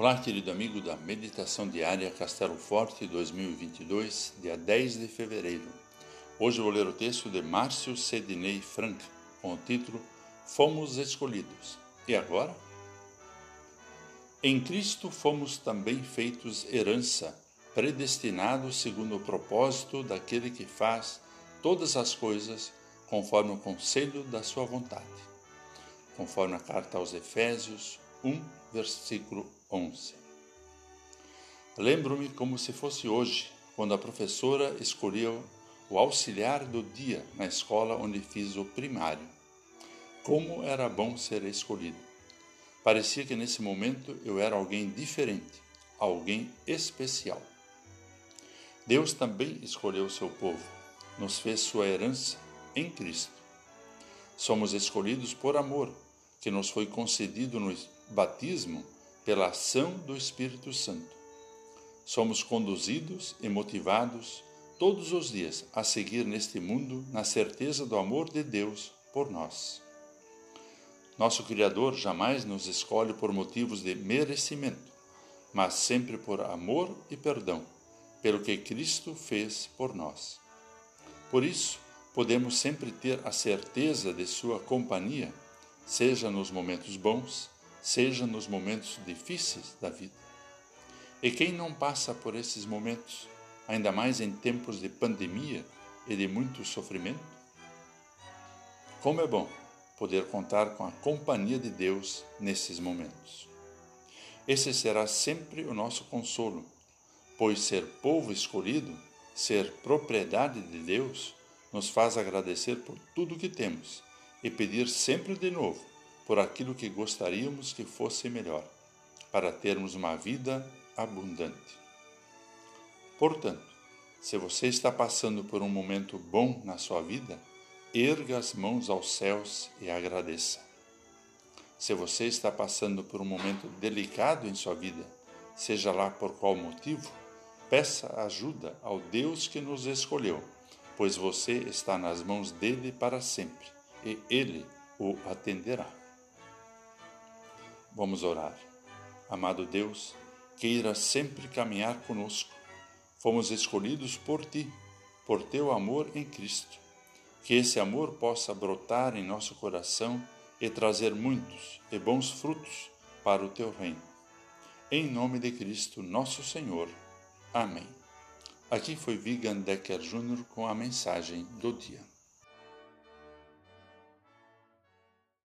Olá, querido amigo da Meditação Diária Castelo Forte 2022, dia 10 de fevereiro. Hoje vou ler o texto de Márcio Sedinei Frank, com o título Fomos Escolhidos. E agora? Em Cristo fomos também feitos herança, predestinados segundo o propósito daquele que faz todas as coisas conforme o conselho da sua vontade. Conforme a carta aos Efésios 1, versículo 11. Lembro-me como se fosse hoje, quando a professora escolheu o auxiliar do dia na escola onde fiz o primário. Como era bom ser escolhido. Parecia que nesse momento eu era alguém diferente, alguém especial. Deus também escolheu seu povo, nos fez sua herança em Cristo. Somos escolhidos por amor, que nos foi concedido no batismo pela ação do Espírito Santo. Somos conduzidos e motivados todos os dias a seguir neste mundo na certeza do amor de Deus por nós. Nosso Criador jamais nos escolhe por motivos de merecimento, mas sempre por amor e perdão, pelo que Cristo fez por nós. Por isso, podemos sempre ter a certeza de Sua companhia, seja nos momentos bons, seja nos momentos difíceis da vida. E quem não passa por esses momentos, ainda mais em tempos de pandemia e de muito sofrimento? Como é bom poder contar com a companhia de Deus nesses momentos. Esse será sempre o nosso consolo, pois ser povo escolhido, ser propriedade de Deus, nos faz agradecer por tudo que temos e pedir sempre de novo por aquilo que gostaríamos que fosse melhor, para termos uma vida abundante. Portanto, se você está passando por um momento bom na sua vida, erga as mãos aos céus e agradeça. Se você está passando por um momento delicado em sua vida, seja lá por qual motivo, peça ajuda ao Deus que nos escolheu, pois você está nas mãos dele para sempre e ele o atenderá. Vamos orar. Amado Deus, queira sempre caminhar conosco. Fomos escolhidos por ti, por teu amor em Cristo. Que esse amor possa brotar em nosso coração e trazer muitos e bons frutos para o teu reino. Em nome de Cristo, nosso Senhor. Amém. Aqui foi Vigan Decker Jr. com a mensagem do dia.